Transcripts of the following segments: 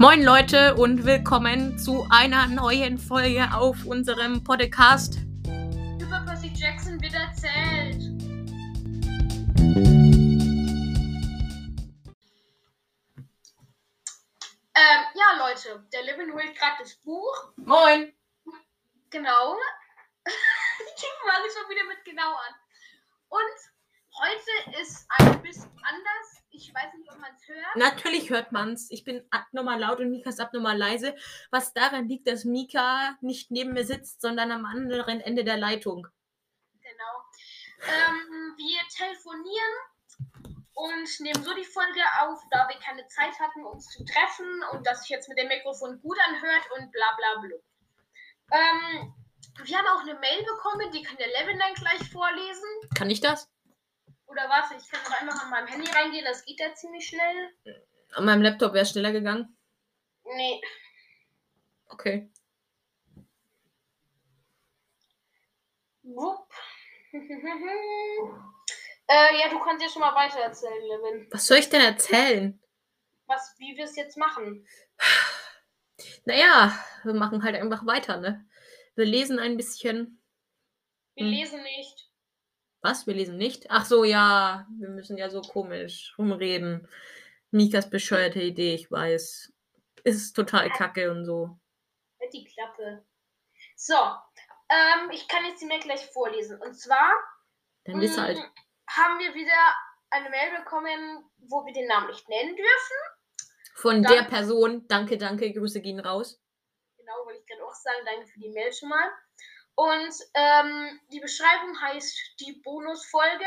Moin Leute und willkommen zu einer neuen Folge auf unserem Podcast. Über Percy Jackson wird erzählt. Ähm, ja, Leute, der Levin holt gerade das Buch. Moin. Genau. ich fange schon wieder mit genau an. Und heute ist ein bisschen anders. Ich weiß nicht, ob man es hört. Natürlich hört man's. Ich bin abnormal laut und Mika ist abnormal leise, was daran liegt, dass Mika nicht neben mir sitzt, sondern am anderen Ende der Leitung. Genau. Ähm, wir telefonieren und nehmen so die Folge auf, da wir keine Zeit hatten, uns zu treffen und dass sich jetzt mit dem Mikrofon gut anhört und bla bla bla. Ähm, wir haben auch eine Mail bekommen, die kann der Levin dann gleich vorlesen. Kann ich das? Oder was? Ich kann doch einfach an meinem Handy reingehen, das geht ja ziemlich schnell. An meinem Laptop wäre es schneller gegangen. Nee. Okay. Wupp. äh, ja, du kannst ja schon mal weiter erzählen, Levin. Was soll ich denn erzählen? Was, wie wir es jetzt machen. Naja, wir machen halt einfach weiter, ne? Wir lesen ein bisschen. Wir Hm. lesen nicht. Was? Wir lesen nicht? Ach so, ja. Wir müssen ja so komisch rumreden. Mikas bescheuerte Idee, ich weiß. Ist total kacke und so. Halt die Klappe. So, ähm, ich kann jetzt die Mail gleich vorlesen. Und zwar Dann bist du halt. mm, haben wir wieder eine Mail bekommen, wo wir den Namen nicht nennen dürfen. Von dann- der Person, danke, danke, Grüße gehen raus. Genau, wollte ich gerade auch sagen. Danke für die Mail schon mal. Und ähm, die Beschreibung heißt die Bonusfolge.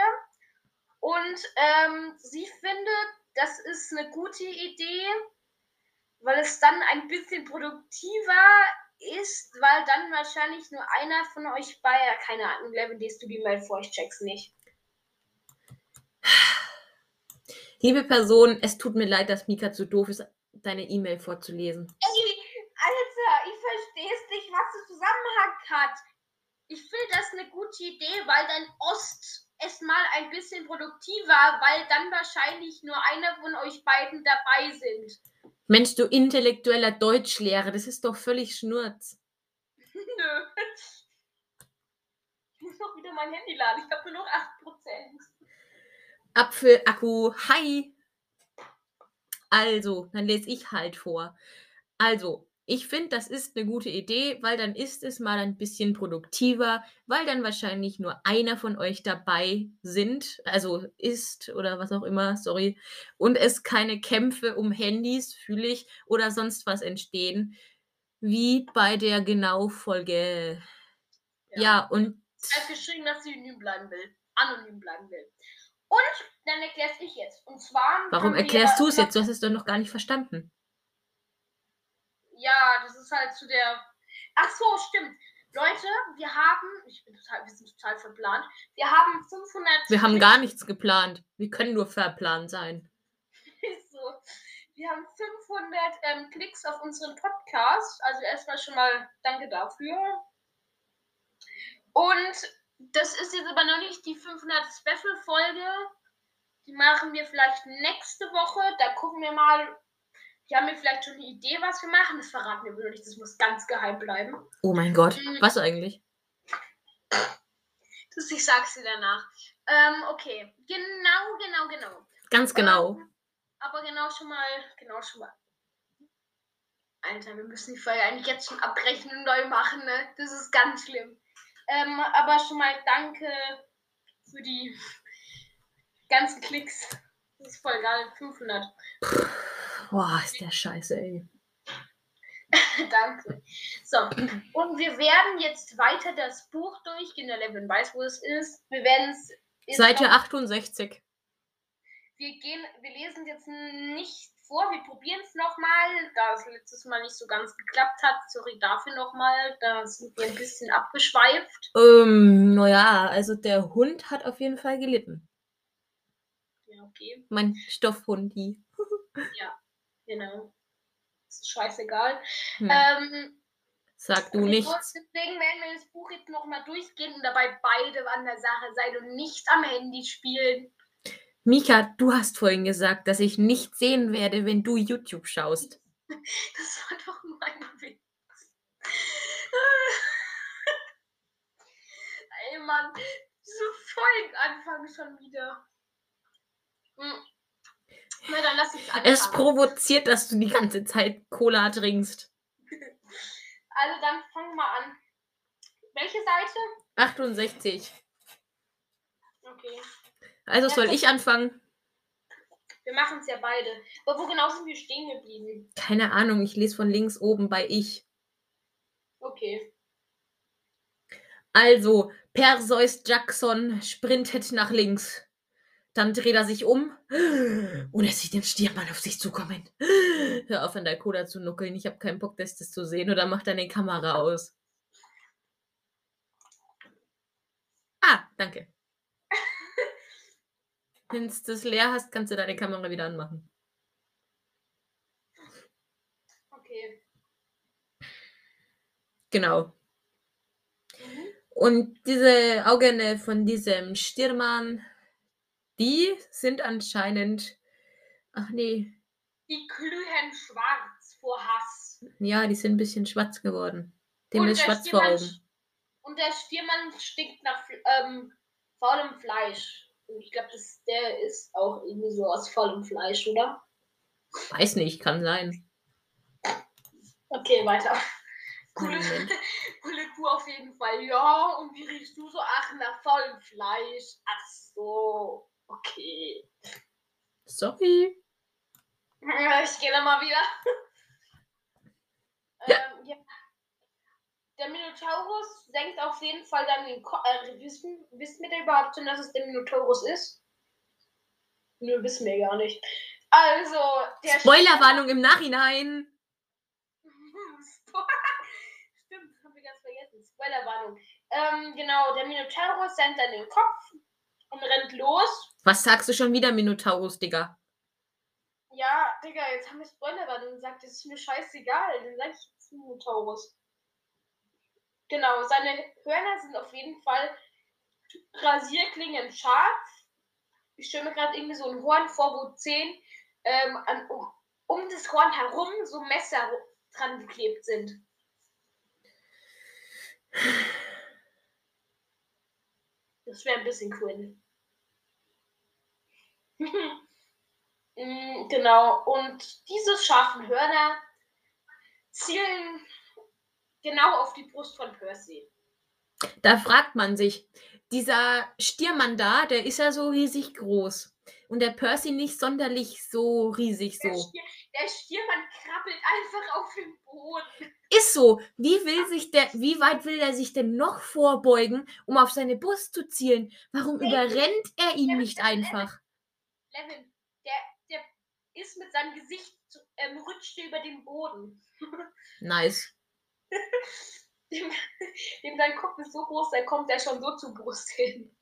Und ähm, sie findet, das ist eine gute Idee, weil es dann ein bisschen produktiver ist, weil dann wahrscheinlich nur einer von euch bei, keine Ahnung, Levin, liest du die Mail vor, ich check's nicht. Liebe Person, es tut mir leid, dass Mika zu doof ist, deine E-Mail vorzulesen. Ey, Alter, ich versteh's nicht, was der Zusammenhang hat. Ich finde das eine gute Idee, weil dann Ost es mal ein bisschen produktiver, weil dann wahrscheinlich nur einer von euch beiden dabei sind. Mensch, du intellektueller Deutschlehrer, das ist doch völlig Schnurz. Nö. Ich muss noch wieder mein Handy laden. Ich habe nur noch 8%. Apfelakku, hi. Also, dann lese ich halt vor. Also, ich finde, das ist eine gute Idee, weil dann ist es mal ein bisschen produktiver, weil dann wahrscheinlich nur einer von euch dabei sind, also ist oder was auch immer, sorry, und es keine Kämpfe um Handys, fühle ich, oder sonst was entstehen, wie bei der Genau-Folge. Ja. und Er hat geschrieben, dass sie anonym bleiben will. Anonym bleiben will. Und dann erklär's ich jetzt. Und zwar. warum erklärst du es jetzt? Du hast es doch noch gar nicht verstanden. Ja, das ist halt zu der. Ach so, stimmt. Leute, wir haben, ich bin total, wir sind total verplant. Wir haben 500. Wir haben gar nichts geplant. Wir können nur verplant sein. so. Wir haben 500 ähm, Klicks auf unseren Podcast. Also erstmal schon mal danke dafür. Und das ist jetzt aber noch nicht die 500 Special-Folge. Die machen wir vielleicht nächste Woche. Da gucken wir mal. Die haben mir vielleicht schon eine Idee, was wir machen. Das verraten wir nicht. Das muss ganz geheim bleiben. Oh mein Gott. Mhm. Was eigentlich? Das, ich sag's dir danach. Ähm, okay. Genau, genau, genau. Ganz genau. Ähm, aber genau schon mal, genau schon mal. Alter, wir müssen die Folge eigentlich jetzt schon abbrechen und neu machen, ne? Das ist ganz schlimm. Ähm, aber schon mal danke für die ganzen Klicks. Das ist voll geil. 500. Boah, ist der scheiße, ey. danke. So, und wir werden jetzt weiter das Buch durchgehen. Der Levin weiß, wo es ist. Wir werden es. Seite noch- 68. wir gehen, wir lesen jetzt nicht vor, wir probieren es nochmal, da es letztes Mal nicht so ganz geklappt hat. Sorry dafür nochmal, da sind wir ein bisschen abgeschweift. Ähm, naja, also der Hund hat auf jeden Fall gelitten. Ja, okay, Mein Stoffhundi. genau. Das ist scheißegal. Hm. Ähm, Sag du nichts. Deswegen werden wir das Buch jetzt nochmal durchgehen und dabei beide an der Sache sein und nicht am Handy spielen. Mika, du hast vorhin gesagt, dass ich nicht sehen werde, wenn du YouTube schaust. Das war doch nur ein Witz. Ey Mann, diese Folgenanfang schon wieder. Hm. Na dann lass uns anfangen. Es provoziert, dass du die ganze Zeit Cola trinkst. Also dann fangen wir an. Welche Seite? 68. Okay. Also soll ich anfangen? Wir machen es ja beide. Aber wo genau sind wir stehen geblieben? Keine Ahnung, ich lese von links oben bei ich. Okay. Also, Perseus Jackson sprintet nach links. Dann dreht er sich um und er sieht den Stiermann auf sich zukommen. Hör auf, an der Cola zu nuckeln. Ich habe keinen Bock, das zu sehen. Oder macht deine Kamera aus. Ah, danke. Wenn du das leer hast, kannst du deine Kamera wieder anmachen. Okay. Genau. Mhm. Und diese Augen von diesem Stiermann, die sind anscheinend. Ach nee. Die glühen schwarz vor Hass. Ja, die sind ein bisschen schwarz geworden. Dem Und ist der schwarz vor Stiermann Augen. Und der Stiermann stinkt nach ähm, faulem Fleisch. Und ich glaube, der ist auch irgendwie so aus faulem Fleisch, oder? Weiß nicht, kann sein. Okay, weiter. Coole, coole Kuh auf jeden Fall. Ja, und wie riechst du so? Ach, nach faulem Fleisch. Ach so. Okay. Sorry. Ich gehe dann mal wieder. Ja. Ähm, ja. Der Minotaurus senkt auf jeden Fall dann den Kopf. Äh, wissen, wissen wir denn überhaupt schon, dass es der Minotaurus ist? Nö, wissen wir gar nicht. Also, der Spoilerwarnung im Nachhinein. Stimmt, haben wir ganz vergessen. Spoilerwarnung. Ähm, genau, der Minotaurus senkt dann den Kopf und rennt los. Was sagst du schon wieder, Minotaurus, Digga? Ja, Digga, jetzt haben wir Spoilerwarnung gesagt. Das ist mir scheißegal. Dann sag ich jetzt Minotaurus. Genau, seine Hörner sind auf jeden Fall Rasierklingen scharf. Ich stelle mir gerade irgendwie so ein Horn vor, wo zehn ähm, an, um, um das Horn herum so Messer dran geklebt sind. Das wäre ein bisschen cool. Mm, genau, und diese scharfen Hörner zielen genau auf die Brust von Percy. Da fragt man sich, dieser Stiermann da, der ist ja so riesig groß. Und der Percy nicht sonderlich so riesig Der, so. Stier, der Stiermann krabbelt einfach auf den Boden. Ist so. Wie will sich der, wie weit will er sich denn noch vorbeugen, um auf seine Brust zu zielen? Warum überrennt er ihn nicht einfach? Levin, der, der ist mit seinem Gesicht, ähm, rutscht über den Boden. Nice. Dem, dem sein Kopf ist so groß, da kommt er schon so zur Brust hin.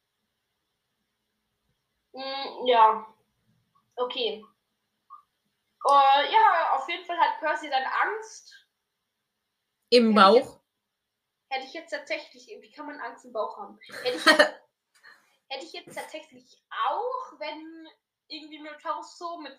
Mm, ja. Okay. Äh, ja, auf jeden Fall hat Percy dann Angst. Im ich- Bauch. Hätte ich jetzt tatsächlich, wie kann man Angst im Bauch haben? Hätte ich jetzt, hätte ich jetzt tatsächlich auch, wenn irgendwie Minotaurus so mit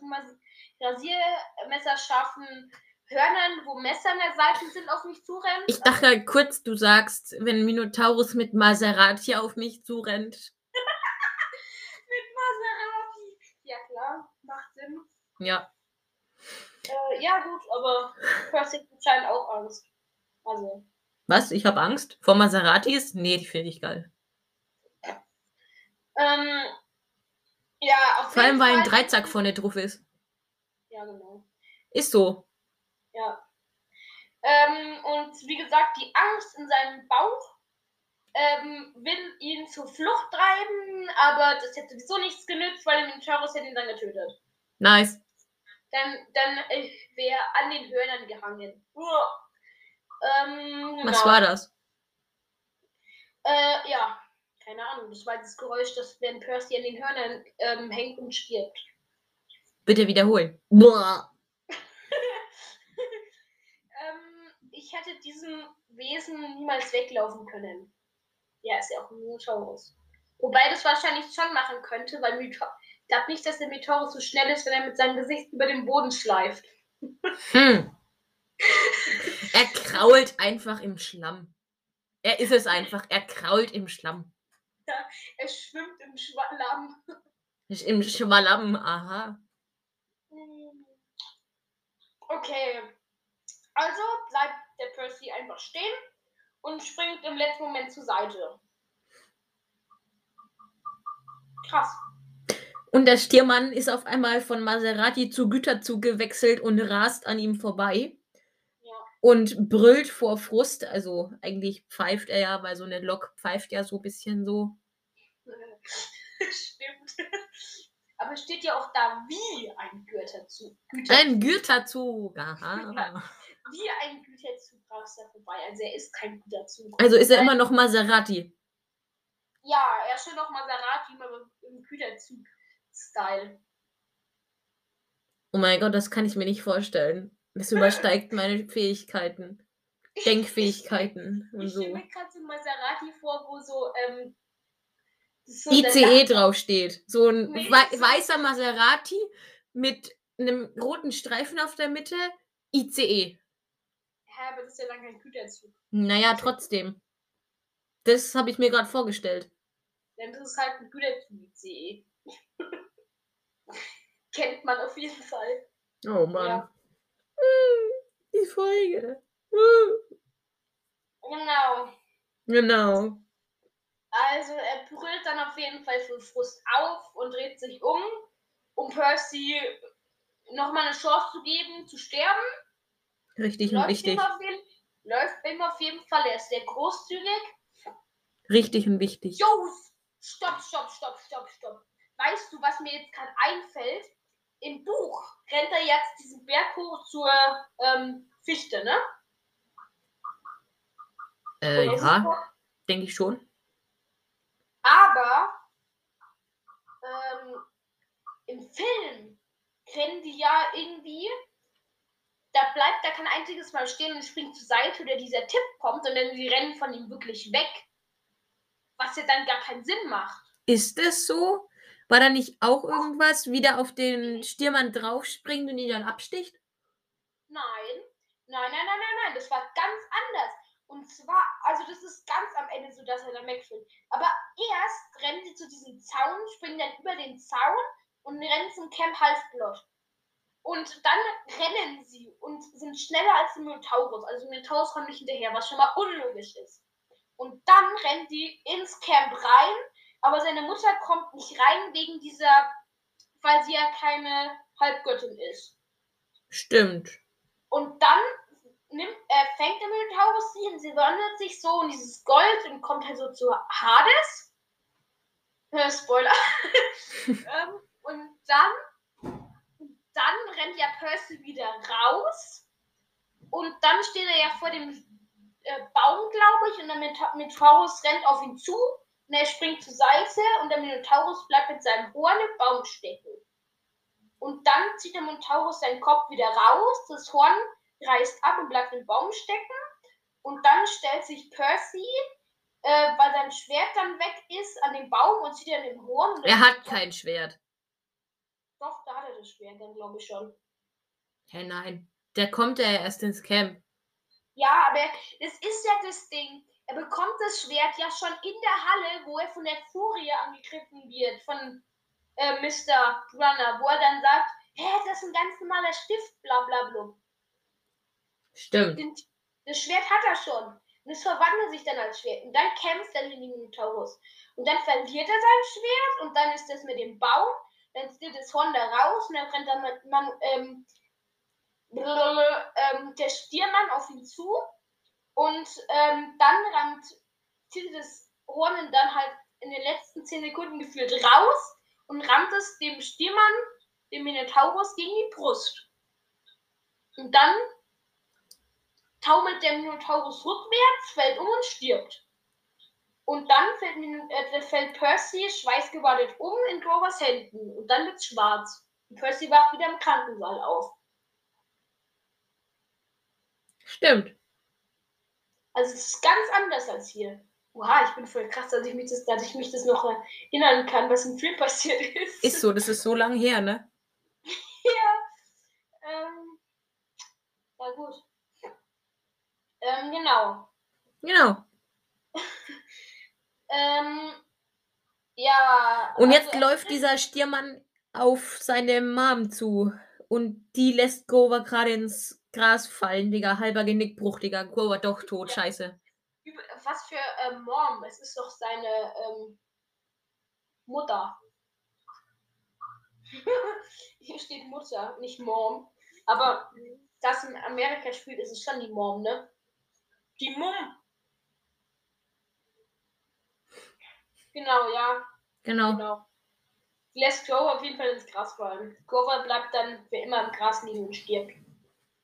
Rasiermesserscharfen Hörnern, wo Messer an der Seite sind, auf mich zurennt. Ich dachte halt kurz, du sagst, wenn Minotaurus mit Maserati auf mich zurennt. mit Maserati. Ja klar, macht Sinn. Ja. Äh, ja gut, aber Percy anscheinend auch Angst. Also, Was? Ich habe Angst? Vor Maseratis? Nee, die finde ich geil. ähm, ja, auf Vor allem, weil ein Dreizack vorne drauf ist. Ja, genau. Ist so. Ja. Ähm, und wie gesagt, die Angst in seinem Bauch ähm, will ihn zur Flucht treiben, aber das hätte sowieso nichts genützt, weil der Minotaurus hätte ihn dann getötet. Nice. Dann, dann äh, wäre er an den Hörnern gehangen. Uah. Ähm, Was genau. war das? Äh, ja, keine Ahnung. Das war das Geräusch, das wenn Percy an den Hörnern ähm, hängt und stirbt. Bitte wiederholen. Ähm, ich hätte diesem Wesen niemals weglaufen können. Ja, ist ja auch ein Minotaurus. Wobei das wahrscheinlich schon machen könnte, weil Mito ich glaube nicht, dass der Minotaurus so schnell ist, wenn er mit seinem Gesicht über den Boden schleift. Hm. Er krault einfach im Schlamm. Er ist es einfach. Er krault im Schlamm. Er schwimmt im Schwamm. Im Schwallamm, aha. Okay. Also bleibt der Percy einfach stehen und springt im letzten Moment zur Seite. Krass. Und der Stiermann ist auf einmal von Maserati zu Güterzug gewechselt und rast an ihm vorbei. Ja. Und brüllt vor Frust. Also eigentlich pfeift er ja, weil so eine Lok pfeift ja so ein bisschen so. Stimmt. Aber es steht ja auch da wie ein Güterzug. Ein Güterzug, aha. Wie ein Güterzug rast er vorbei. Also er ist kein Güterzug. Also ist er immer noch Maserati. Ja, er ist schon noch Maserati, aber im Güterzug-Style. Oh mein Gott, das kann ich mir nicht vorstellen. Das übersteigt meine Fähigkeiten. Denkfähigkeiten und Ich stelle so. mir gerade so ein Maserati vor, wo so, ähm, so ICE der draufsteht. So ein Nee, wei so- weißer Maserati mit einem roten Streifen auf der Mitte. ICE. Hä, aber das ist ja dann kein Güterzug. Naja, trotzdem. Das habe ich mir gerade vorgestellt. Denn das ist halt ein Güterzug-ICE. Kennt man auf jeden Fall. Oh Mann. Ja. Die Folge. Genau. Genau. Also er brüllt dann auf jeden Fall für Frust auf und dreht sich um, um Percy nochmal eine Chance zu geben, zu sterben. Richtig und Läuft wichtig. ihm, auf jeden, läuft ihm auf jeden Fall. Er ist sehr großzügig. Richtig und wichtig. Jo, stopp, stopp, stopp, stopp, stopp. Weißt du, was mir jetzt gerade einfällt? Im Buch rennt er jetzt diesen Berg hoch zur ähm, Fichte, ne? Äh, Oder ja, denke ich schon. Aber ähm, im Film rennen die ja irgendwie. Da bleibt da kein einziges Mal stehen und springt zur Seite oder dieser Tipp kommt, sondern sie rennen von ihm wirklich weg. Was ja dann gar keinen Sinn macht. Ist es so? War da nicht auch irgendwas, wie der auf den Stiermann draufspringt und ihn dann absticht? Nein, nein, nein, nein, nein, nein, das war ganz anders. Und zwar, also das ist ganz am Ende so, dass er dann wegspringt. Aber erst rennen sie zu diesem Zaun, springen dann über den Zaun und rennen zum Camp Halfblood. Und dann rennen sie und sind schneller als der Minotaurus. Also Minotaurus kommt nicht hinterher, was schon mal unlogisch ist. Und dann rennen die ins Camp rein, aber seine Mutter kommt nicht rein wegen dieser, weil sie ja keine Halbgöttin ist. Stimmt. Und dann nimmt, äh, fängt der Minotaurus sie und sie wandelt sich so in dieses Gold und kommt halt so zu Hades. Äh, Spoiler. ähm, und dann, dann rennt ja Percy wieder raus. Und dann steht er ja vor dem äh, Baum, glaube ich, und der Minotaur- Minotaurus rennt auf ihn zu. Und er springt zur Seite und der Minotaurus bleibt mit seinem Horn im Baum stecken. Und dann zieht der Minotaurus seinen Kopf wieder raus, das Horn reißt ab und bleibt im Baum stecken. Und dann stellt sich Percy, äh, weil sein Schwert dann weg ist, an den Baum und zieht dann den Horn. Er hat kein Schwert. Doch, da hat er das Schwert dann, glaube ich schon. Hä, nein. Der kommt ja erst ins Camp. Ja, aber es ist ja das Ding. Er bekommt das Schwert ja schon in der Halle, wo er von der Furie angegriffen wird, von äh, Mr. Runner, wo er dann sagt, hä, das ist ein ganz normaler Stift, bla bla bla. Stimmt. Den, das Schwert hat er schon. Und es verwandelt sich dann als Schwert. Und dann kämpft er gegen den Minotaurus. Und dann verliert er sein Schwert und dann ist das mit dem Baum. Dann zieht das Horn da raus und dann rennt dann man, man, ähm, ähm, der Stiermann auf ihn zu. Und ähm, dann rammt, zieht das Horn dann halt in den letzten 10 Sekunden gefühlt raus und rammt es dem Stiermann, dem Minotaurus, gegen die Brust. Und dann taumelt der Minotaurus rückwärts, fällt um und stirbt. Und dann fällt, Min äh, fällt Percy schweißgebadet um in Grovers Händen. Und dann wird's schwarz. Und Percy wacht wieder im Krankensaal auf. Stimmt. Also es ist ganz anders als hier. Oha, ich bin voll krass, dass ich mich das, dass ich mich das noch erinnern kann, was im Film passiert ist. Ist so, das ist so lang her, ne? ja. Ähm, na gut. Ähm, genau. Genau. Ähm, ja. Und jetzt also- läuft dieser Stiermann auf seine Mom zu. Und die lässt Grover gerade ins Gras fallen, Digga. Halber Genickbruch, Digga. Grover doch tot, Ja. scheiße. Was für ähm, Mom? Es ist doch seine ähm, Mutter. Hier steht Mutter, nicht Mom. Aber das in Amerika spielt, ist es schon die Mom, ne? Die Mom. Genau, ja, Genau. genau. Die lässt Grover auf jeden Fall ins Gras fallen. Grover bleibt dann für immer im Gras liegen und stirbt.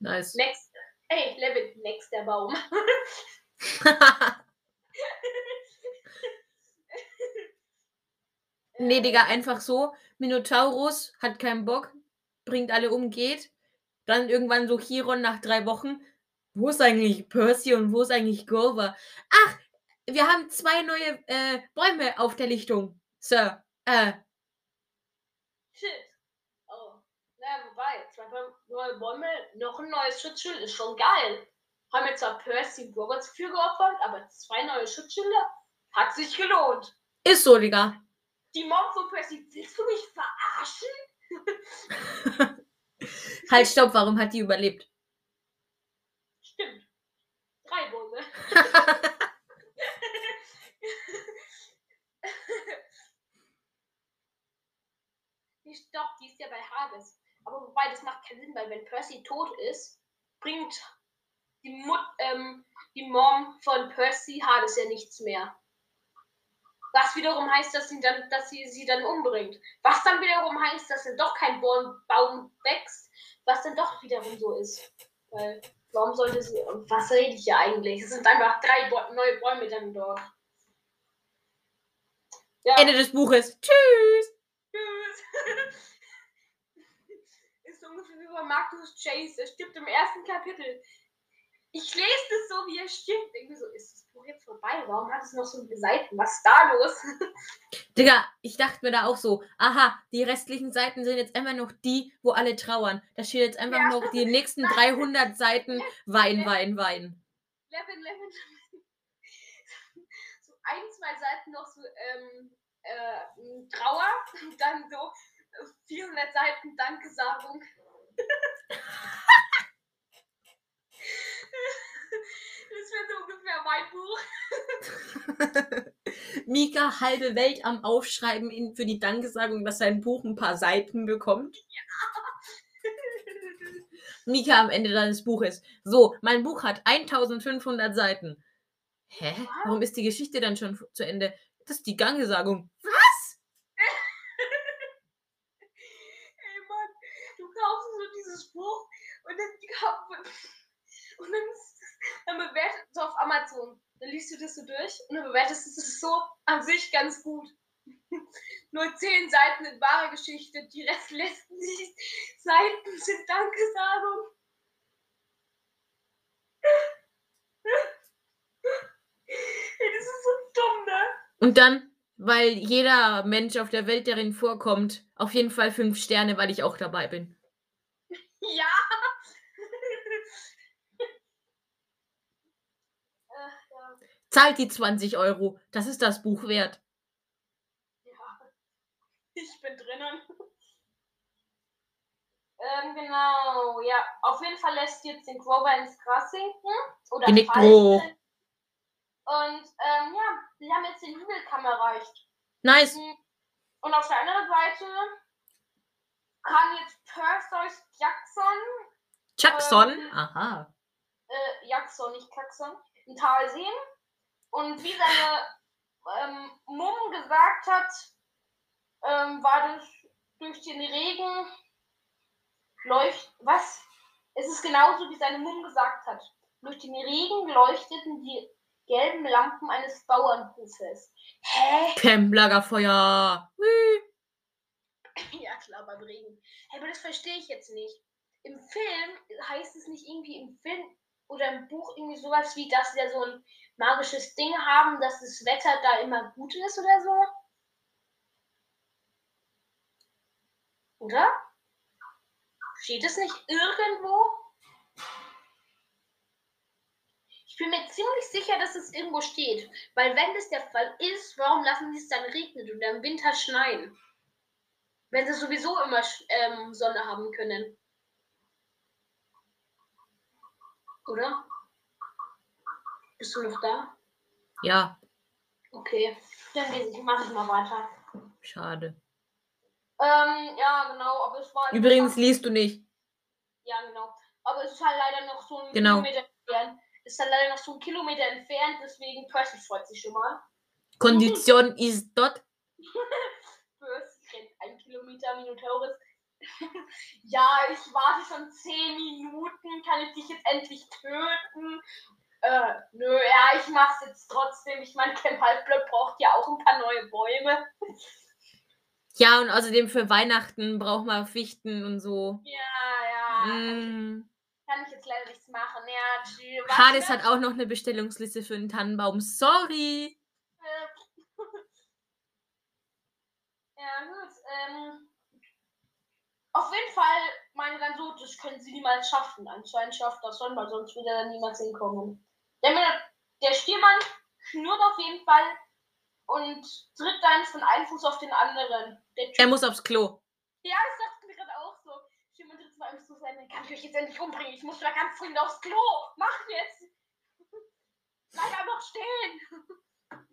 Nice. Next. Hey, Levin, next der Baum. nee, Digga, einfach so. Minotaurus hat keinen Bock, bringt alle um, geht. Dann irgendwann so Chiron nach drei Wochen. Wo ist eigentlich Percy und wo ist eigentlich Grover? Ach, wir haben zwei neue äh, Bäume auf der Lichtung, Sir. Äh, Shit. Oh. Na, wobei, zwei Bäume- neue Bäume, noch ein neues Schutzschild ist schon geil. Haben jetzt zwar Percy Roberts für geopfert, aber zwei neue Schutzschilder hat sich gelohnt. ist so, Digga. Die Mom von Percy, willst du mich verarschen? Halt, stopp, warum hat die überlebt? Stimmt. Drei Bäume. die Stopp, die ist ja bei Hades. Aber wobei, das macht keinen Sinn, weil wenn Percy tot ist, bringt die, Mut, ähm, die Mom von Percy Hades ja nichts mehr. Was wiederum heißt, dass sie, dann, dass sie sie dann umbringt. Was dann wiederum heißt, dass dann doch kein Baum, wächst, was dann doch wiederum so ist. Weil, warum sollte sie. Was rede ich hier eigentlich? Es sind einfach drei neue Bäume dann dort. Ja. Ende des Buches. Tschüss. Ist bei Marcus Chase. Er stirbt im ersten Kapitel. Ich lese das so, wie er stirbt. Irgendwie so, ist das Buch jetzt vorbei? Warum hat es noch so viele Seiten? Was ist da los? Digga, ich dachte mir da auch so, aha, die restlichen Seiten sind jetzt einfach noch die, wo alle trauern. Da steht jetzt einfach Ja. noch die nächsten 300 Seiten Wein, Wein, Wein. Levin, Levin. So ein, zwei Seiten noch so ähm, äh, Trauer und dann so äh, 400 Seiten Dankesagung. Das wäre so ungefähr mein Buch. Mika halbe Welt am Aufschreiben in, für die Dankesagung, dass sein Buch ein paar Seiten bekommt. Mika am Ende deines Buches. So, mein Buch hat 1500 Seiten. Hä? Warum ist die Geschichte dann schon zu Ende? Das ist die Dankesagung. Ey Mann, du kaufst Buch und dann, und dann, dann bewertet so auf Amazon. Dann liest du das so durch und dann bewertest du es so an sich ganz gut. Nur zehn Seiten sind wahre Geschichte, die Rest letzten Seiten sind Dankesagung. Das ist so dumm, ne? Und dann, weil jeder Mensch auf der Welt darin vorkommt, auf jeden Fall fünf Sterne, weil ich auch dabei bin. Ja. Ach, ja. Zahlt die 20 Euro. Das ist das Buch wert. Ja, ich bin drinnen. Ähm, genau, ja. Auf jeden Fall lässt jetzt den Grover ins Gras sinken. Oder fallen. Und ähm, ja, wir haben jetzt den Hügelkamm erreicht. Nice. Und auf der anderen Seite kann jetzt Perseus Jackson, Jackson. Ähm, Aha. äh, Jackson, nicht Kaxon, ein Tal sehen. Und wie seine ähm, Mumm gesagt hat, ähm, war das durch den Regen leucht. Was? Es ist genauso, wie seine Mumm gesagt hat. Durch den Regen leuchteten die gelben Lampen eines Bauernhofes. Hä? Camp Lagerfeuer. Hui. Ja, klar, beim Regen. Hey, aber das verstehe ich jetzt nicht. Im Film heißt es nicht irgendwie im Film oder im Buch irgendwie sowas wie, dass sie da so ein magisches Ding haben, dass das Wetter da immer gut ist oder so? Oder? Steht es nicht irgendwo? Ich bin mir ziemlich sicher, dass es irgendwo steht. Weil wenn das der Fall ist, warum lassen sie es dann regnen und im Winter schneien? Wenn sie sowieso immer ähm, Sonne haben können. Oder? Bist du noch da? Ja. Okay, dann mache ich mal weiter. Schade. Ähm, ja, genau, aber es war. Übrigens liest du nicht. Ja, genau. Aber es ist halt leider noch so ein genau. Kilometer entfernt. Es ist halt leider noch so ein Kilometer entfernt, deswegen Percy freut sich schon mal. Kondition ist dort. Ein Kilometer Minotaurus. ja, ich warte schon 10 Minuten. Kann ich dich jetzt endlich töten? Äh, nö, ja, ich mach's jetzt trotzdem. Ich meine, Camp Halbblatt braucht ja auch ein paar neue Bäume. Ja, und außerdem für Weihnachten braucht man Fichten und so. Ja, ja. Mm. Kann ich jetzt leider nichts machen. Ja, tschü, was Hades hat auch noch eine Bestellungsliste für einen Tannenbaum. Sorry. Ja, gut. Ähm, auf jeden Fall meine dann so, das können sie niemals schaffen. Anscheinend schafft das schon, weil sonst würde er niemals hinkommen. Der, der Stiermann schnurrt auf jeden Fall und tritt dann von einem Fuß auf den anderen. Der Er muss aufs Klo. ja, das dachte mir gerade auch so. Stiermann tritt von einem Fuß auf den anderen. Kann ich euch jetzt endlich umbringen? Ich muss da ganz dringend aufs Klo. Mach jetzt! Bleib einfach stehen!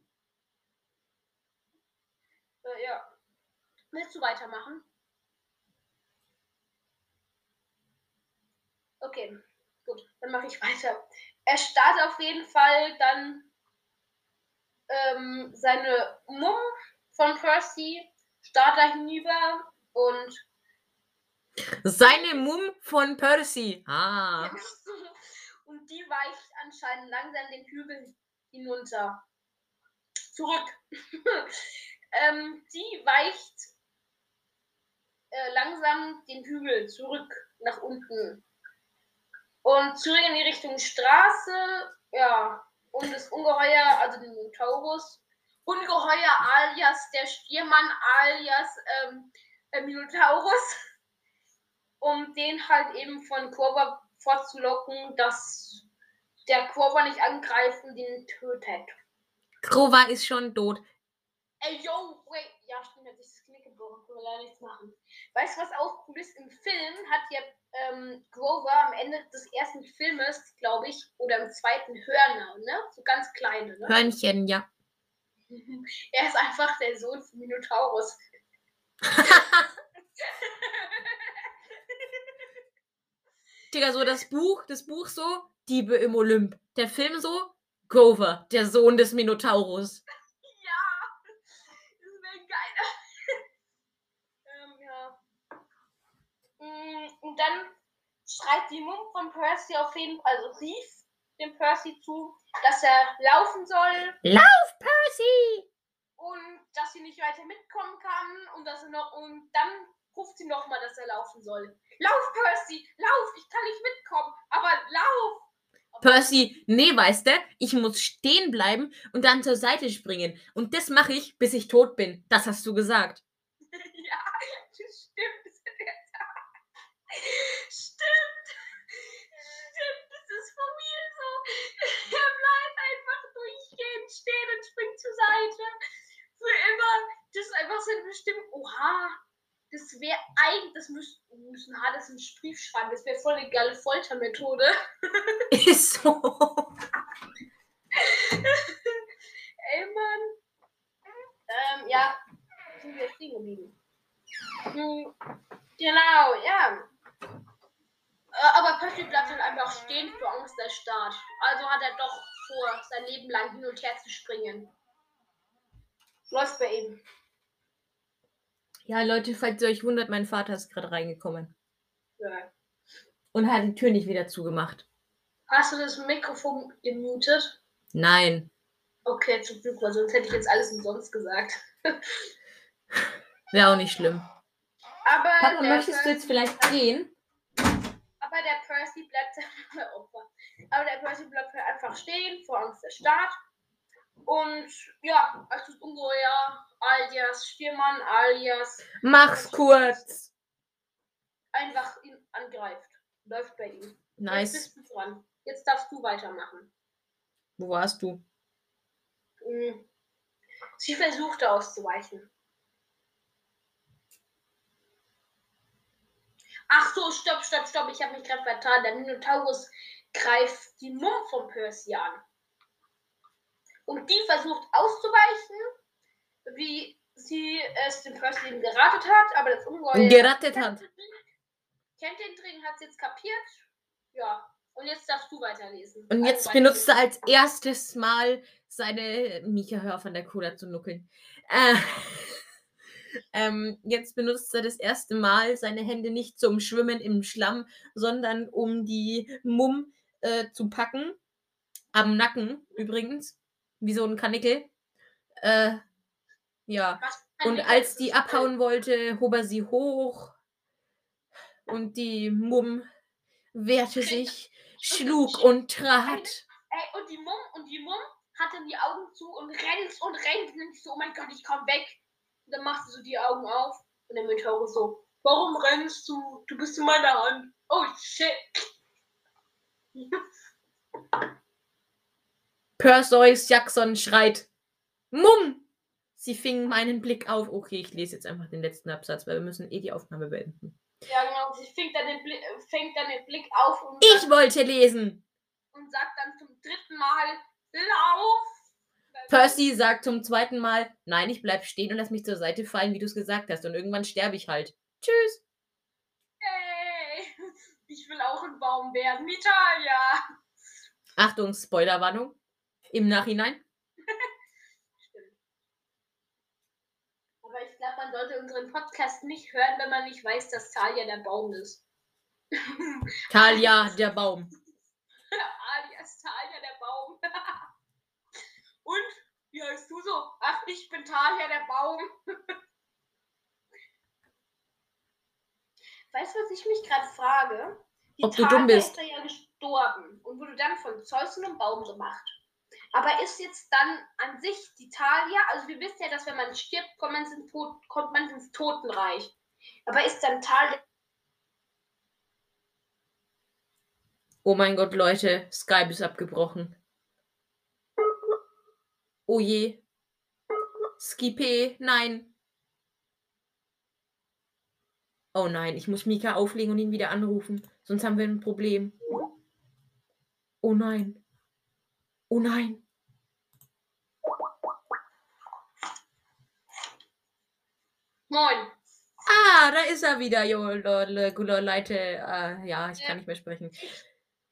äh, ja. Willst du weitermachen? Okay, gut, dann mache ich weiter. Er startet auf jeden Fall dann ähm, seine Mumm von Percy, starrt da hinüber und Seine Mumm von Percy. Ah. und die weicht anscheinend langsam den Hügel hinunter. Zurück. ähm, die weicht äh, langsam den Hügel zurück nach unten. Und zurück in die Richtung Straße, ja, und das Ungeheuer, also den Minotaurus. Ungeheuer alias der Stiermann alias ähm, äh, Minotaurus, um den halt eben von Kurva vorzulocken, dass der Kurva nicht angreifen, den tötet. Krova ist schon tot. Ey, yo, wait. Ja, stimmt, hat sich das Knick gebrochen. Können wir leider nichts machen. Weißt du, was auch cool ist? Im Film hat ja ähm, Grover am Ende des ersten Filmes, glaube ich, oder im zweiten Hörner, ne? So ganz kleine, ne? Hörnchen, ja. Er ist einfach der Sohn von Minotaurus. Digga, so das Buch, das Buch so, Diebe im Olymp. Der Film so, Grover, der Sohn des Minotaurus. ja, das wäre geil. ähm, ja. Mm, Und dann schreit die Mumm von Percy auf jeden Fall, also rief dem Percy zu, dass er laufen soll Lauf, Percy! und dass sie nicht weiter mitkommen kann und dass er noch und dann ruft sie nochmal, dass er laufen soll. Lauf, Percy, lauf, ich kann nicht mitkommen, aber lauf. Percy, nee, weißt du, ich muss stehen bleiben und dann zur Seite springen. Und das mache ich, bis ich tot bin. Das hast du gesagt. Stimmt. Stimmt, das ist von mir so. Er bleibt einfach durchgehend stehen und springt zur Seite. Für immer. Das ist einfach so bestimmt. Oha. Das wäre eigentlich, das müß, müssen Hades einen Brief schreiben. Das wäre voll eine geile Foltermethode. Ist so. Ey, Mann. Ähm, ja. Sind wir stehen geblieben? Hm, Genau, ja. Äh, Aber Percy bleibt dann einfach stehen für Angst der Start. Also hat er doch vor, sein Leben lang hin und her zu springen. Läuft bei ihm. Ja, Leute, falls ihr euch wundert, mein Vater ist gerade reingekommen. Ja. Und hat die Tür nicht wieder zugemacht. Hast du das Mikrofon gemutet? Nein. Okay, zum Glück, weil sonst hätte ich jetzt alles umsonst gesagt. Wäre auch nicht schlimm. Aber, Papa, möchtest du jetzt vielleicht gehen? Der Percy bleibt. Aber der Percy bleibt halt einfach stehen vor Angst der Start. Und ja, als das Ungeheuer alias Stiermann alias Mach's kurz. einfach ihn angreift. Läuft bei ihm. Jetzt Nice. bist du dran. Jetzt darfst du weitermachen. Wo warst du? Hm. Sie versuchte auszuweichen. Ach so, stopp, stopp, stopp. Ich habe mich gerade vertan. Der Minotaurus greift die Mumm von Percy an. Und die versucht auszuweichen, wie sie es dem Percy eben geratet hat, aber das Ungeheuer. Gerattet hat. Kennt den Trick, hat jetzt kapiert. Ja. Und jetzt darfst du weiterlesen. Und jetzt Also benutzt er als erstes Mal seine. Mika, hör von der Cola zu nuckeln. Äh, ähm, jetzt benutzt er das erste Mal seine Hände nicht zum Schwimmen im Schlamm, sondern um die Mumm äh, zu packen. Am Nacken übrigens. Wie so ein Kanickel. Äh, ja. Und als die abhauen wollte, hob er sie hoch. Und die Mumm wehrte sich, schlug und trat. Ey, und die Mumm, und die Mumm hat dann die Augen zu und rennt und rennt. Und denkt so, oh mein Gott, ich komm weg. Und dann macht sie so die Augen auf. Und der Minotaurus so, warum rennst du? Du bist in meiner Hand. Oh shit. Perseus Jackson schreit: Mumm! Sie fing meinen Blick auf. Okay, ich lese jetzt einfach den letzten Absatz, weil wir müssen eh die Aufnahme beenden. Ja, genau. Sie fängt dann den Blick, fängt dann den Blick auf und, Ich wollte lesen. und sagt dann zum dritten Mal, lauf. Percy sagt zum zweiten Mal: Nein, ich bleib stehen und lass mich zur Seite fallen, wie du es gesagt hast. Und irgendwann sterbe ich halt. Tschüss. Hey, ich will auch ein Baum werden. Italia. Achtung, Spoilerwarnung. Im Nachhinein. Aber ich glaube, man sollte unseren Podcast nicht hören, wenn man nicht weiß, dass Talia der Baum ist. Talia, der Baum. Alias Talia der Baum. Und? Wie heißt du so? Ach, ich bin Talia der Baum. weißt du, was ich mich gerade frage? Die Ob du dumm bist. ist ja gestorben und wurde dann von Zeus zu einem Baum gemacht. Aber ist jetzt dann an sich die Talia, also wir wissen ja, dass wenn man stirbt, kommt man ins, Tod, kommt man ins Totenreich. Aber ist dann Talia Oh mein Gott, Leute, Skype ist abgebrochen. Oh je. Skipe, nein. Oh nein, ich muss Mika auflegen und ihn wieder anrufen. Sonst haben wir ein Problem. Oh nein. Oh nein. Moin. Ah, da ist er wieder, jo, Leute. Äh, ja, ich kann nicht mehr sprechen.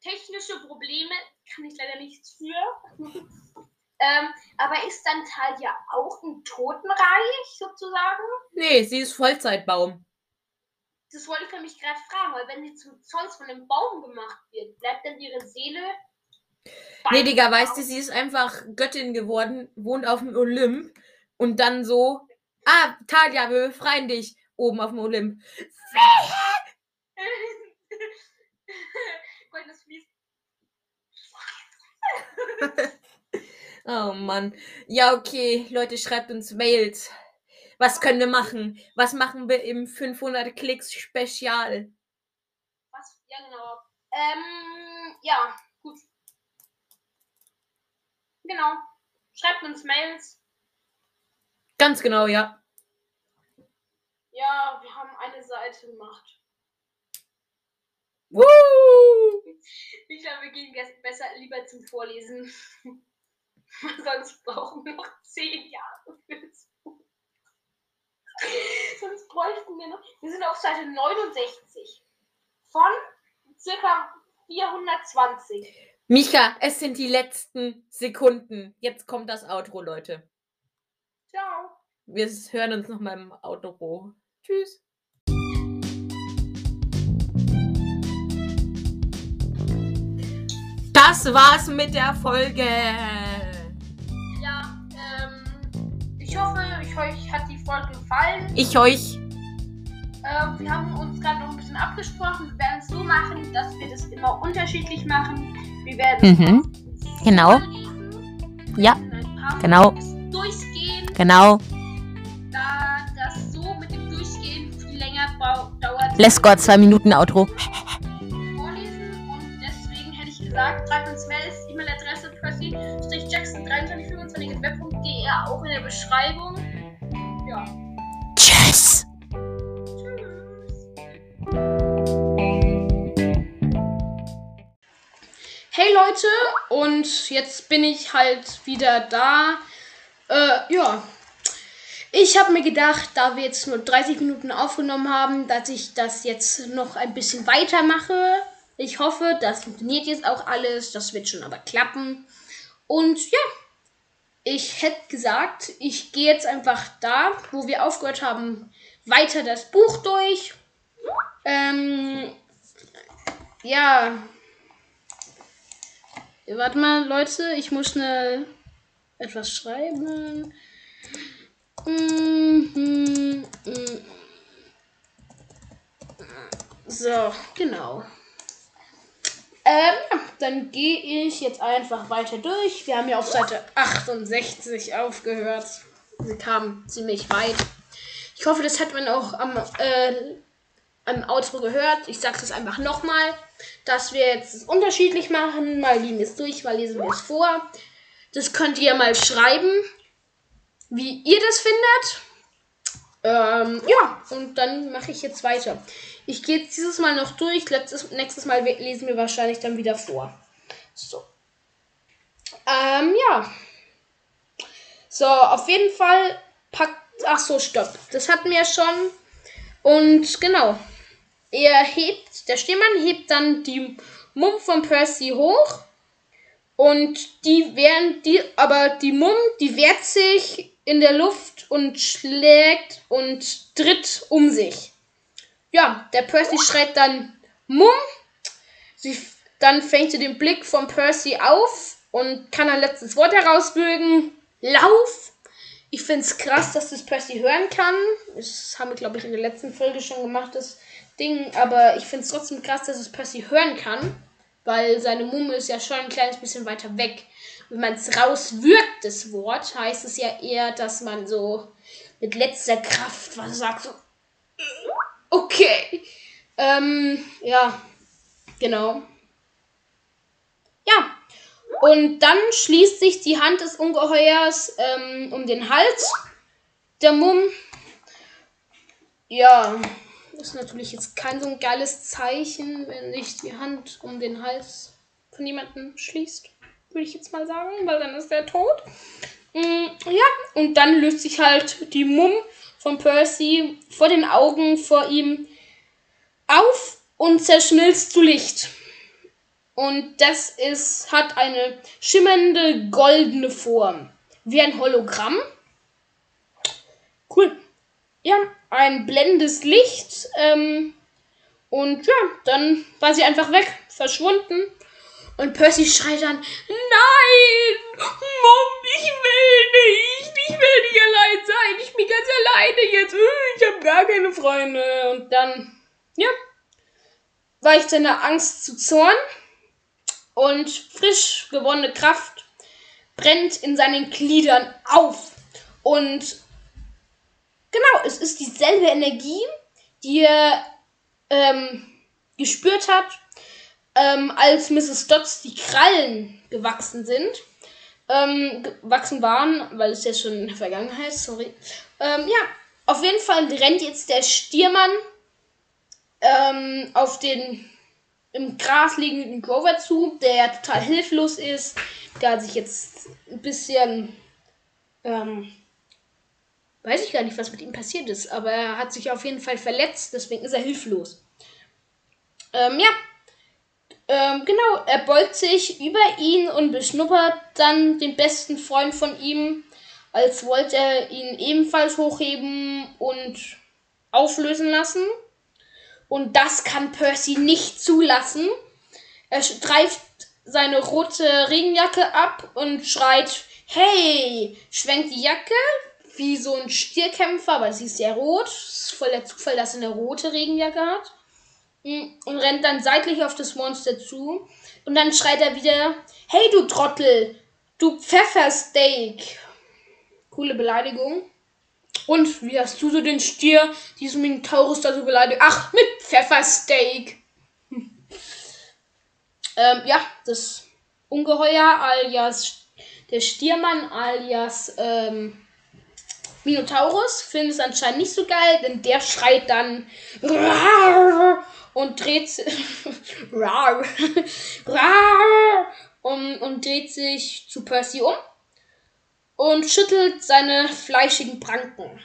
Technische Probleme kann ich leider nichts für. Ähm, aber ist dann Talia auch ein Totenreich sozusagen? Nee, sie ist Vollzeitbaum. Das wollte ich nämlich gerade fragen, weil wenn sie zum Zeus von einem Baum gemacht wird, bleibt dann ihre Seele. Nee, Digga, weißt du, sie ist einfach Göttin geworden, wohnt auf dem Olymp und dann so, ah, Talia, wir befreien dich oben auf dem Olymp. Gott, das fließt. Oh Mann. Ja, okay, Leute, schreibt uns Mails. Was können wir machen? Was machen wir im 500 Klicks Spezial? Was? Ja, genau. Ähm, ja, gut. Genau. Schreibt uns Mails. Ganz genau, ja. Ja, wir haben eine Seite gemacht. Woo! Ich glaube, wir gehen besser lieber zum Vorlesen. Sonst brauchen wir noch zehn Jahre für das Buch. Sonst bräuchten wir noch. Wir sind auf Seite 69 von circa 420. Micha, es sind die letzten Sekunden. Jetzt kommt das Outro, Leute. Ciao. Wir hören uns noch mal im Outro. Tschüss. Das war's mit der Folge. Ich hoffe, ich, euch hat die Folge gefallen. Ich euch. Ähm, wir haben uns gerade noch ein bisschen abgesprochen. Wir werden es so machen, dass wir das immer unterschiedlich machen. Wir werden Mhm. Genau. vorlesen, Ja, genau. Durchgehen, Genau. da das so mit dem Durchgehen viel länger dauert. Let's go, zwei Minuten Outro. Leute. Und jetzt bin ich halt wieder da. Äh, ja. Ich habe mir gedacht, da wir jetzt nur 30 Minuten aufgenommen haben, dass ich das jetzt noch ein bisschen weitermache. Ich hoffe, das funktioniert jetzt auch alles. Das wird schon aber klappen. Und ja, ich hätte gesagt, ich gehe jetzt einfach da, wo wir aufgehört haben, weiter das Buch durch. Ähm, ja. Warte mal, Leute, ich muss schnell etwas schreiben. Mhm, mhm. So, genau. Ähm, dann gehe ich jetzt einfach weiter durch. Wir haben ja auf Seite 68 aufgehört. Wir kamen ziemlich weit. Ich hoffe, das hat man auch am, äh, am Outro gehört. Ich sage es einfach nochmal, dass wir jetzt es unterschiedlich machen. Mal wir es durch, mal lesen wir es vor. Das könnt ihr mal schreiben, wie ihr das findet. Ähm, ja, und dann mache ich jetzt weiter. Ich gehe jetzt dieses Mal noch durch. Letztes, nächstes Mal lesen wir wahrscheinlich dann wieder vor. So. Ähm, ja. So, auf jeden Fall packt. Ach so, stopp. Das hatten wir ja schon. Und genau. Er hebt, der Stehmann hebt dann die Mumm von Percy hoch. Und die werden die, aber die Mumm, die wehrt sich in der Luft und schlägt und tritt um sich. Ja, der Percy schreit dann Mumm. Sie, dann fängt sie den Blick von Percy auf und kann ein letztes Wort herausbürgen. Lauf! Ich finde es krass, dass das Percy hören kann. Das haben wir, glaube ich, in der letzten Folge schon gemacht, das Ding. Aber ich finde es trotzdem krass, dass es Percy hören kann. Weil seine Mumme ist ja schon ein kleines bisschen weiter weg wenn man es rauswirkt, das Wort, heißt es ja eher, dass man so mit letzter Kraft was sagt, so, okay. Ähm, ja, genau. Ja, und dann schließt sich die Hand des Ungeheuers ähm, um den Hals der Mumm. Ja, ist natürlich jetzt kein so ein geiles Zeichen, wenn sich die Hand um den Hals von jemandem schließt würde ich jetzt mal sagen, weil dann ist er tot. Mm, ja, und dann löst sich halt die Mumm von Percy vor den Augen vor ihm auf und zerschmilzt zu Licht. Und das ist, hat eine schimmernde goldene Form. Wie ein Hologramm. Cool. Ja, ein blendendes Licht. Ähm, und ja, dann war sie einfach weg, verschwunden. Und Percy schreit dann, nein, Mom, ich will nicht, ich will nicht allein sein, ich bin ganz alleine jetzt, ich habe gar keine Freunde. Und dann, ja, weicht seine Angst zu Zorn und frisch gewonnene Kraft brennt in seinen Gliedern auf. Und genau, es ist dieselbe Energie, die er ähm, gespürt hat, ähm, als Mrs. Dodds die Krallen gewachsen sind, ähm, gewachsen waren, weil es ja schon in der Vergangenheit, sorry. Ähm, ja, auf jeden Fall rennt jetzt der Stiermann ähm, auf den im Gras liegenden Grover zu, der total hilflos ist. Der hat sich jetzt ein bisschen, ähm, weiß ich gar nicht, was mit ihm passiert ist, aber er hat sich auf jeden Fall verletzt, deswegen ist er hilflos. Ähm, ja, ähm, genau, er beugt sich über ihn und beschnuppert dann den besten Freund von ihm, als wollte er ihn ebenfalls hochheben und auflösen lassen. Und das kann Percy nicht zulassen. Er streift seine rote Regenjacke ab und schreit, hey, schwenkt die Jacke wie so ein Stierkämpfer, aber sie ist ja rot. Ist voll der Zufall, dass er eine rote Regenjacke hat. Mm, und rennt dann seitlich auf das Monster zu. Und dann schreit er wieder, hey du Trottel, du Pfeffersteak. Coole Beleidigung. Und wie hast du so den Stier, diesen Minotaurus da so beleidigt? Ach, mit Pfeffersteak. ähm, ja, das Ungeheuer alias der Stiermann alias ähm, Minotaurus findet es anscheinend nicht so geil, denn der schreit dann und dreht und, und dreht sich zu Percy um und schüttelt seine fleischigen Pranken.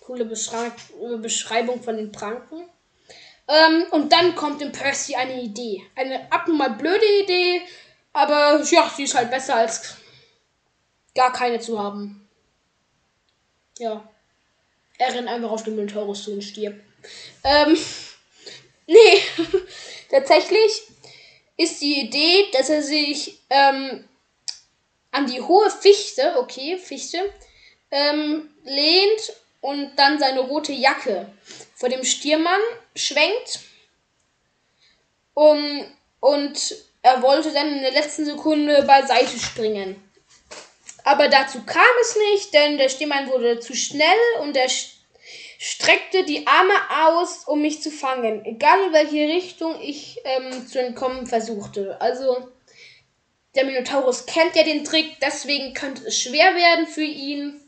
Coole Beschrei Beschreibung von den Pranken. Ähm, und dann kommt dem Percy eine Idee. Eine abnormal blöde Idee, aber ja, sie ist halt besser als gar keine zu haben. Ja. Er rennt einfach auf den Minotaurus zu und stirbt. Ähm, nee, tatsächlich ist die Idee, dass er sich ähm, an die hohe Fichte, okay, Fichte, ähm, lehnt und dann seine rote Jacke vor dem Stiermann schwenkt. Um, und er wollte dann in der letzten Sekunde beiseite springen. Aber dazu kam es nicht, denn der Stiermann wurde zu schnell und er streckte die Arme aus, um mich zu fangen, egal in welche Richtung ich ähm, zu entkommen versuchte. Also der Minotaurus kennt ja den Trick, deswegen könnte es schwer werden für ihn,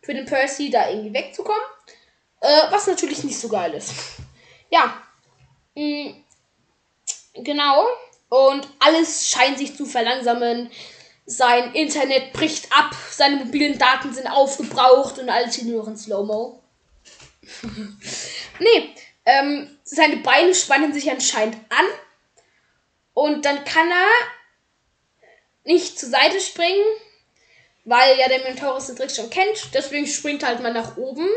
für den Percy, da irgendwie wegzukommen. Äh, was natürlich nicht so geil ist. Ja. Mh, mm, genau. Und alles scheint sich zu verlangsamen. Sein Internet bricht ab, seine mobilen Daten sind aufgebraucht und alles nur noch in Slow-Mo. nee, ähm, seine Beine spannen sich anscheinend an. Und dann kann er nicht zur Seite springen, weil ja der Minotaurus den Trick schon kennt. Deswegen springt halt mal nach oben.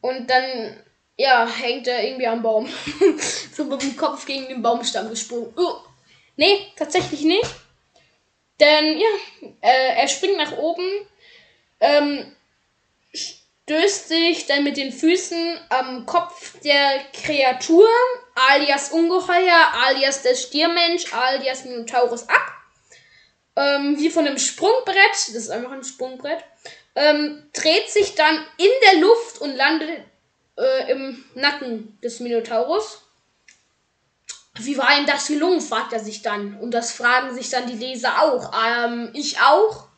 Und dann, ja, hängt er irgendwie am Baum. so mit dem Kopf gegen den Baumstamm gesprungen. Uh. Nee, tatsächlich nicht. Denn, ja, äh, er springt nach oben, ähm, stößt sich dann mit den Füßen am Kopf der Kreatur, alias Ungeheuer, alias der Stiermensch, alias Minotaurus ab. Ähm, wie von einem Sprungbrett, das ist einfach ein Sprungbrett ähm, dreht sich dann in der Luft und landet äh, im Nacken des Minotaurus. Wie war ihm das gelungen, fragt er sich dann. Und das fragen sich dann die Leser auch. Ähm, ich auch.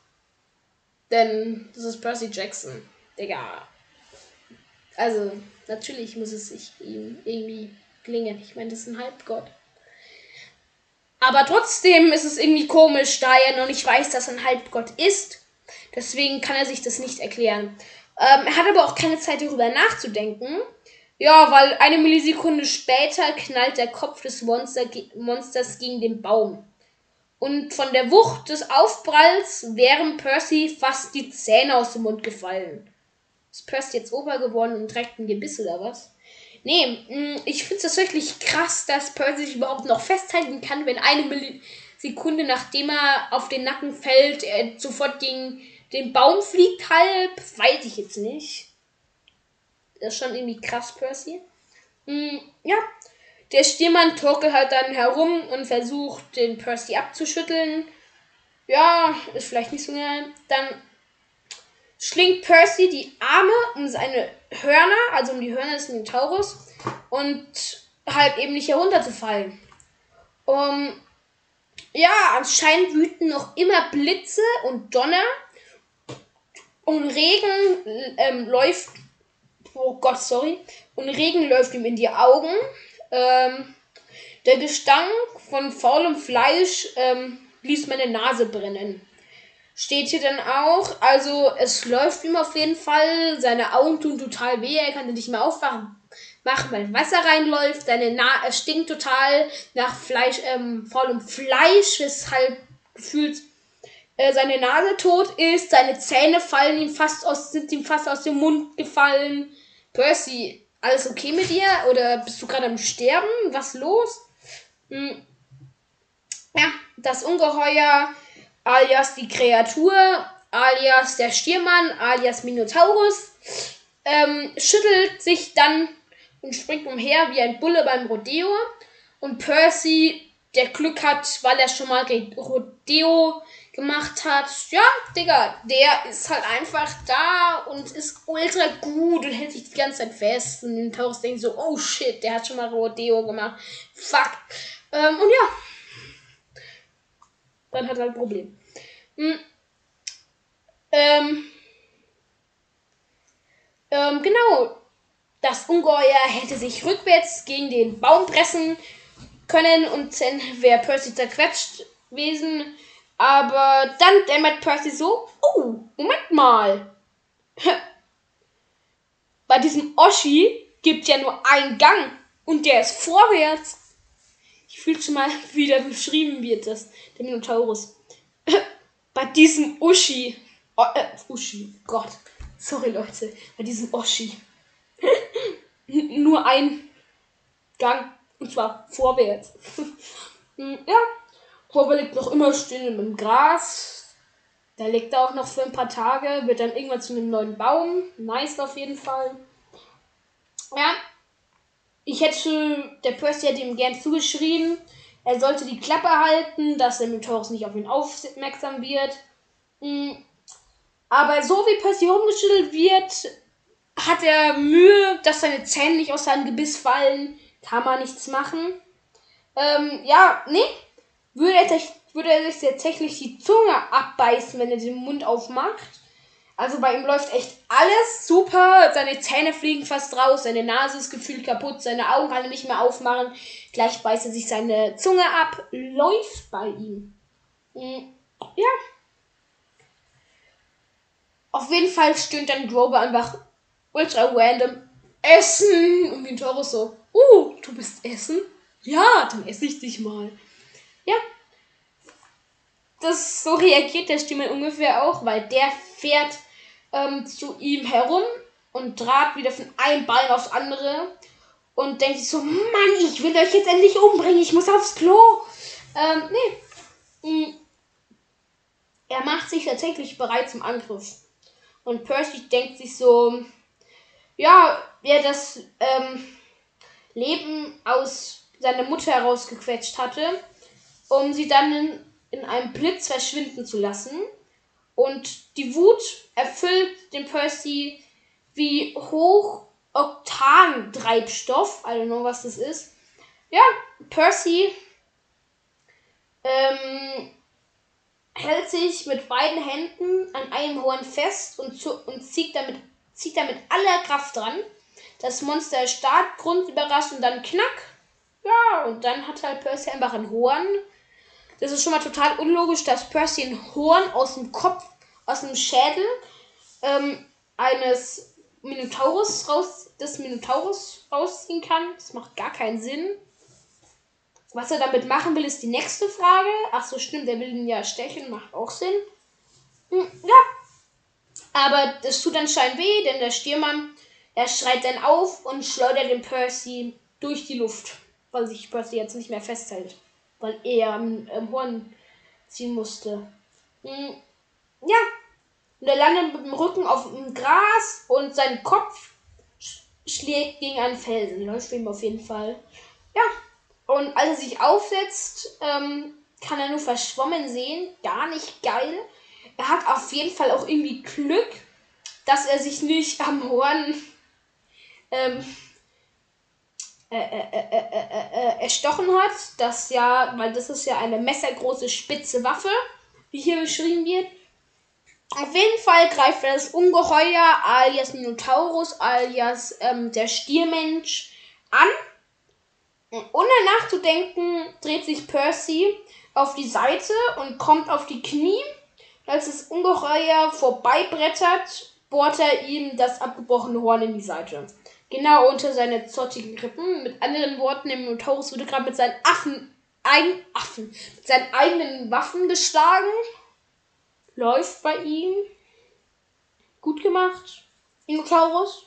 Denn das ist Percy Jackson. Digga. Also, natürlich muss es sich ihm irgendwie gelingen. Ich meine, das ist ein Halbgott. Aber trotzdem ist es irgendwie komisch, da er noch nicht weiß, dass er ein Halbgott ist. Deswegen kann er sich das nicht erklären. Ähm, er hat aber auch keine Zeit darüber nachzudenken. Ja, weil eine Millisekunde später knallt der Kopf des Monster, Monsters gegen den Baum. Und von der Wucht des Aufpralls wären Percy fast die Zähne aus dem Mund gefallen. Ist Percy jetzt Ober geworden und trägt ein Gebiss oder was? Nee, mm, ich finde es tatsächlich krass, dass Percy sich überhaupt noch festhalten kann, wenn eine Millisekunde nachdem er auf den Nacken fällt, er sofort gegen den Baum fliegt halb, weiß ich jetzt nicht. Das ist schon irgendwie krass, Percy. Mm, ja, der Stiermann torkelt halt dann herum und versucht, den Percy abzuschütteln. Ja, ist vielleicht nicht so geil. Dann schlingt Percy die Arme um seine Hörner, also um die Hörner des Minotaurus, und halt eben nicht herunterzufallen. Um, ja, anscheinend wüten noch immer Blitze und Donner und Regen ähm, läuft. Oh Gott, sorry. Und Regen läuft ihm in die Augen. Ähm, der Gestank von faulem Fleisch ähm, ließ meine Nase brennen. Steht hier dann auch, also es läuft ihm auf jeden Fall, seine Augen tun total weh, er kann nicht mehr aufwachen, machen, weil Wasser reinläuft, seine Na es stinkt total nach Fleisch, ähm, faulem Fleisch, weshalb gefühlt äh, seine Nase tot ist, seine Zähne fallen ihm fast aus, sind ihm fast aus dem Mund gefallen. Percy, alles okay mit dir? Oder bist du gerade am Sterben? Was los? Hm. Ja, das Ungeheuer, alias die Kreatur, alias der Stiermann, alias Minotaurus, ähm, schüttelt sich dann und springt umher wie ein Bulle beim Rodeo. Und Percy, der Glück hat, weil er schon mal Rodeo gemacht hat. Ja, Digga, der ist halt einfach da und ist ultra gut und hält sich die ganze Zeit fest. Und den Taurus denkt so, oh shit, der hat schon mal Rodeo gemacht. Fuck. Ähm, und ja. Dann hat er ein Problem. Hm. Ähm. Ähm, genau. Das Ungeheuer hätte sich rückwärts gegen den Baum pressen können und dann wäre Percy zerquetscht gewesen. Aber dann dämmert Percy so, oh, Moment mal. Bei diesem Oschi gibt ja nur einen Gang und der ist vorwärts. Ich fühle schon mal, wie da beschrieben wird, das, der Minotaurus. Bei diesem Uschi. Oh, äh, Uschi, Gott. Sorry, Leute. Bei diesem Oschi. nur ein Gang. Und zwar vorwärts. Ja. Grover liegt noch immer still im Gras. Da liegt er auch noch für ein paar Tage. Wird dann irgendwann zu einem neuen Baum. Nice auf jeden Fall. Ja. Ich hätte, der Percy hätte ihm gern zugeschrieben, er sollte die Klappe halten, dass der Minotaurus nicht auf ihn aufmerksam wird. Hm. Aber so wie Percy rumgeschüttelt wird, hat er Mühe, dass seine Zähne nicht aus seinem Gebiss fallen. Kann man nichts machen. Ähm, ja, nee. Würde er, würde er sich tatsächlich die Zunge abbeißen, wenn er den Mund aufmacht. Also bei ihm läuft echt alles super. Seine Zähne fliegen fast raus, seine Nase ist gefühlt kaputt, seine Augen kann er nicht mehr aufmachen. Gleich beißt er sich seine Zunge ab. Läuft bei ihm. Hm, ja. Auf jeden Fall stöhnt dann Grover einfach ultra random Essen. Und Minotaurus so, uh, du bist Essen? Ja, dann esse ich dich mal. Ja. Das, so reagiert der Stimme ungefähr auch, weil der fährt ähm, zu ihm herum und trat wieder von einem Bein aufs andere und denkt sich so, Mann, ich will euch jetzt endlich umbringen, ich muss aufs Klo. Ähm, nee. Mm. Er macht sich tatsächlich bereit zum Angriff. Und Percy denkt sich so, ja, wer das ähm, Leben aus seiner Mutter herausgequetscht hatte, um sie dann in, in einem Blitz verschwinden zu lassen. Und die Wut erfüllt den Percy wie Hochoktan-Treibstoff. I don't know, was das ist. Ja, Percy ähm, hält sich mit beiden Händen an einem Horn fest und, und zieht, damit, zieht damit aller Kraft dran. Das Monster erstarrt, grundüberrascht und dann knack. Ja, und dann hat halt Percy einfach ein Horn. Das ist schon mal total unlogisch, dass Percy ein Horn aus dem Kopf, aus dem Schädel ähm, eines Minotaurus raus, des Minotaurus rausziehen kann. Das macht gar keinen Sinn. Was er damit machen will, ist die nächste Frage. Ach so, stimmt, der will ihn ja stechen, macht auch Sinn. Hm, ja. Aber das tut anscheinend weh, denn der Stiermann, er schreit dann auf und schleudert den Percy durch die Luft, weil sich Percy jetzt nicht mehr festhält, weil er am, am Horn ziehen musste. Hm, ja. Und er landet mit dem Rücken auf dem Gras und sein Kopf schlägt gegen einen Felsen. Läuft ihm auf jeden Fall. Ja, und als er sich aufsetzt, ähm, kann er nur verschwommen sehen. Gar nicht geil. Er hat auf jeden Fall auch irgendwie Glück, dass er sich nicht am Horn ähm, äh, äh, erstochen hat. Das ja, weil das ist ja eine messergroße spitze Waffe, wie hier beschrieben wird. Auf jeden Fall greift das Ungeheuer alias Minotaurus alias ähm, der Stiermensch an ohne nachzudenken dreht sich Percy auf die Seite und kommt auf die Knie. Als das Ungeheuer vorbeibrettert, bohrt er ihm das abgebrochene Horn in die Seite. Genau unter seine zottigen Rippen. Mit anderen Worten, der Minotaurus wurde gerade mit seinen Affen, ein Affen, mit seinen eigenen Waffen geschlagen. Läuft bei ihm. Gut gemacht. Minotaurus.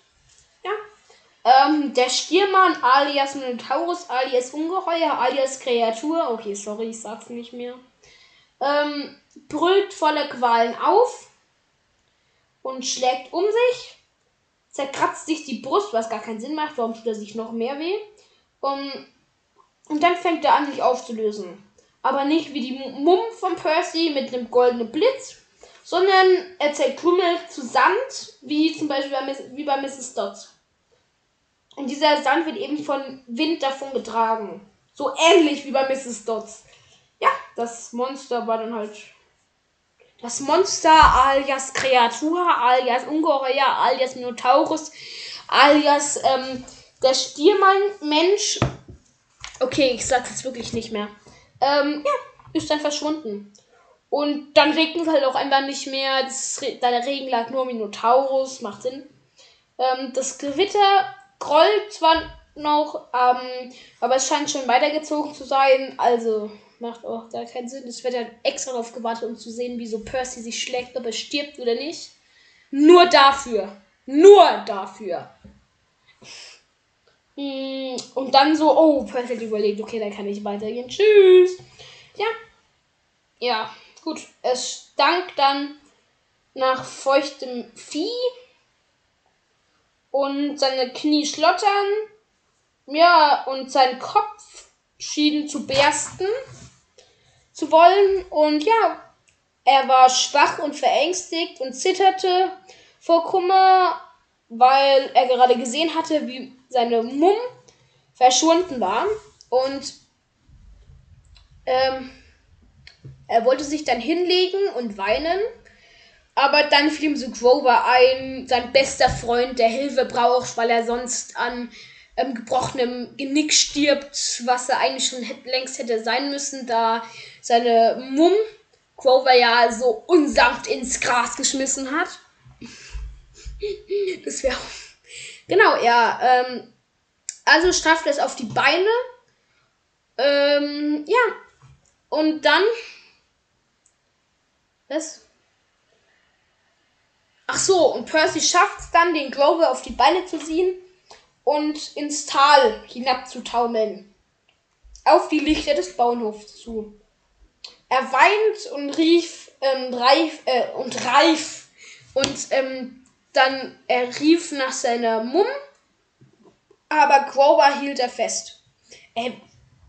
Ja. Ähm, der Stiermann alias Minotaurus alias Ungeheuer alias Kreatur, okay, sorry, ich sag's nicht mehr, ähm, brüllt voller Qualen auf und schlägt um sich, zerkratzt sich die Brust, was gar keinen Sinn macht, warum tut er sich noch mehr weh? Um, und dann fängt er an, sich aufzulösen. Aber nicht wie die Mumm von Percy mit einem goldenen Blitz, sondern er zerkrümmelt zu Sand, wie zum Beispiel bei, wie bei Mrs. Dodds. Und dieser Sand wird eben von Wind davon getragen. So ähnlich wie bei Mrs. Dodds. Ja, das Monster war dann halt. Das Monster alias Kreatur, alias Ungeheuer, alias Minotaurus, alias ähm, der Stiermann Mensch. Okay, ich sag's jetzt wirklich nicht mehr. Ähm, ja, ist dann verschwunden. Und dann regnet es halt auch einfach nicht mehr. Das, der Regen lag nur Minotaurus, macht Sinn. Ähm, das Gewitter grollt zwar noch, ähm, aber es scheint schon weitergezogen zu sein. Also macht auch gar keinen Sinn. Es wird ja extra darauf gewartet, um zu sehen, wie so Percy sich schlägt, ob er stirbt oder nicht. Nur dafür. Nur dafür. Mm, und dann so, oh, Percy hat überlegt, okay, dann kann ich weitergehen. Tschüss. Ja. Ja, gut. Es stank dann nach feuchtem Vieh. Und seine Knie schlottern. Ja, und sein Kopf schien zu bersten zu wollen. Und ja, er war schwach und verängstigt und zitterte vor Kummer, weil er gerade gesehen hatte, wie seine Mumm verschwunden war. Und ähm, er wollte sich dann hinlegen und weinen. Aber dann fiel ihm so Grover ein, sein bester Freund, der Hilfe braucht, weil er sonst an ähm, gebrochenem Genick stirbt, was er eigentlich schon längst hätte sein müssen, da seine Mumm Grover ja so unsanft ins Gras geschmissen hat. Das wäre. Genau, ja. Ähm, also strafft es auf die Beine. Ähm, ja. Und dann. Was? Ach so, und Percy schafft es dann, den Grover auf die Beine zu ziehen und ins Tal hinabzutaumeln. Auf die Lichter des Bauernhofs zu. Er weint und rief ähm, reif äh, und reif und ähm, dann er rief nach seiner Mumm, aber Grover hielt er fest. Er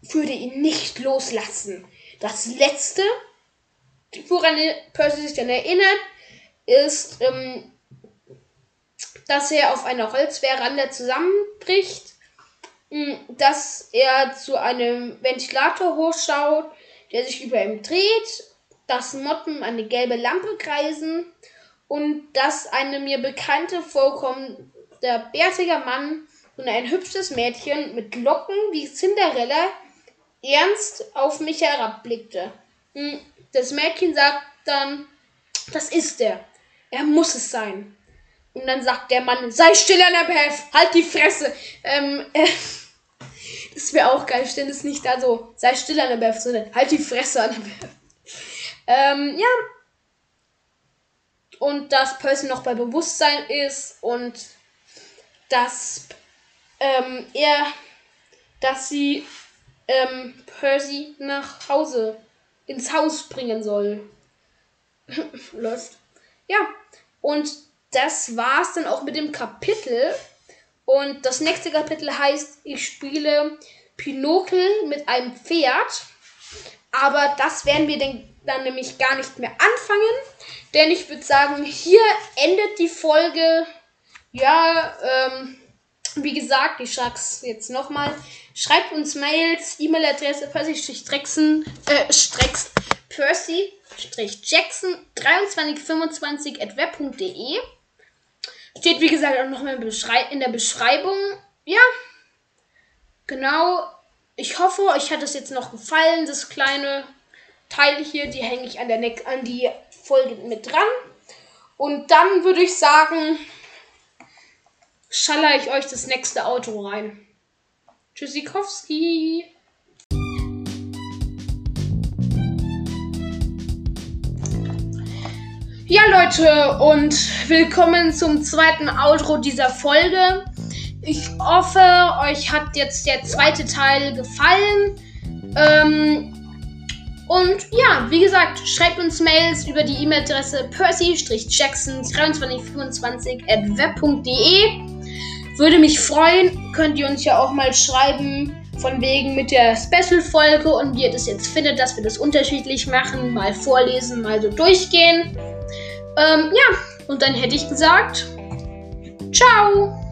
würde ihn nicht loslassen. Das letzte, woran Percy sich dann erinnert, ist, ähm, dass er auf einer Holzveranda zusammenbricht, hm, dass er zu einem Ventilator hochschaut, der sich über ihm dreht, dass Motten eine gelbe Lampe kreisen und dass eine mir bekannte vollkommender bärtiger Mann und ein hübsches Mädchen mit Locken wie Cinderella ernst auf mich herabblickte. Hm, das Mädchen sagt dann, das ist er. Er muss es sein. Und dann sagt der Mann, sei still, Annabeth, halt die Fresse. Ähm, äh, das wäre auch geil, stell es nicht da so, sei still, Annabeth, sondern halt die Fresse, Annabeth. Ähm, ja. Und dass Percy noch bei Bewusstsein ist und dass ähm, er, dass sie ähm, Percy nach Hause, ins Haus bringen soll. Läuft. Ja. Und das war's dann auch mit dem Kapitel. Und das nächste Kapitel heißt, ich spiele Pinokel mit einem Pferd. Aber das werden wir dann nämlich gar nicht mehr anfangen. Denn ich würde sagen, hier endet die Folge. Ja, ähm, wie gesagt, ich sag's jetzt nochmal. Schreibt uns Mails, E-Mail-Adresse percy-jackson, äh, Strecks, percy-jackson 2325 at web.de. Steht, wie gesagt, auch nochmal in der Beschreibung. Ja, genau. Ich hoffe, euch hat es jetzt noch gefallen, das kleine Teil hier. Die hänge ich an, der ne an die Folge mit dran. Und dann würde ich sagen, schaller ich euch das nächste Auto rein. Tschüssikowski. Ja, Leute, und willkommen zum zweiten Outro dieser Folge. Ich hoffe, euch hat jetzt der zweite Teil gefallen. Ähm, und ja, wie gesagt, schreibt uns Mails über die E-Mail-Adresse percy-jackson2325 at web.de. Würde mich freuen, könnt ihr uns ja auch mal schreiben, von wegen mit der Special-Folge und wie ihr das jetzt findet, dass wir das unterschiedlich machen, mal vorlesen, mal so durchgehen. Ähm, ja, und dann hätte ich gesagt, ciao!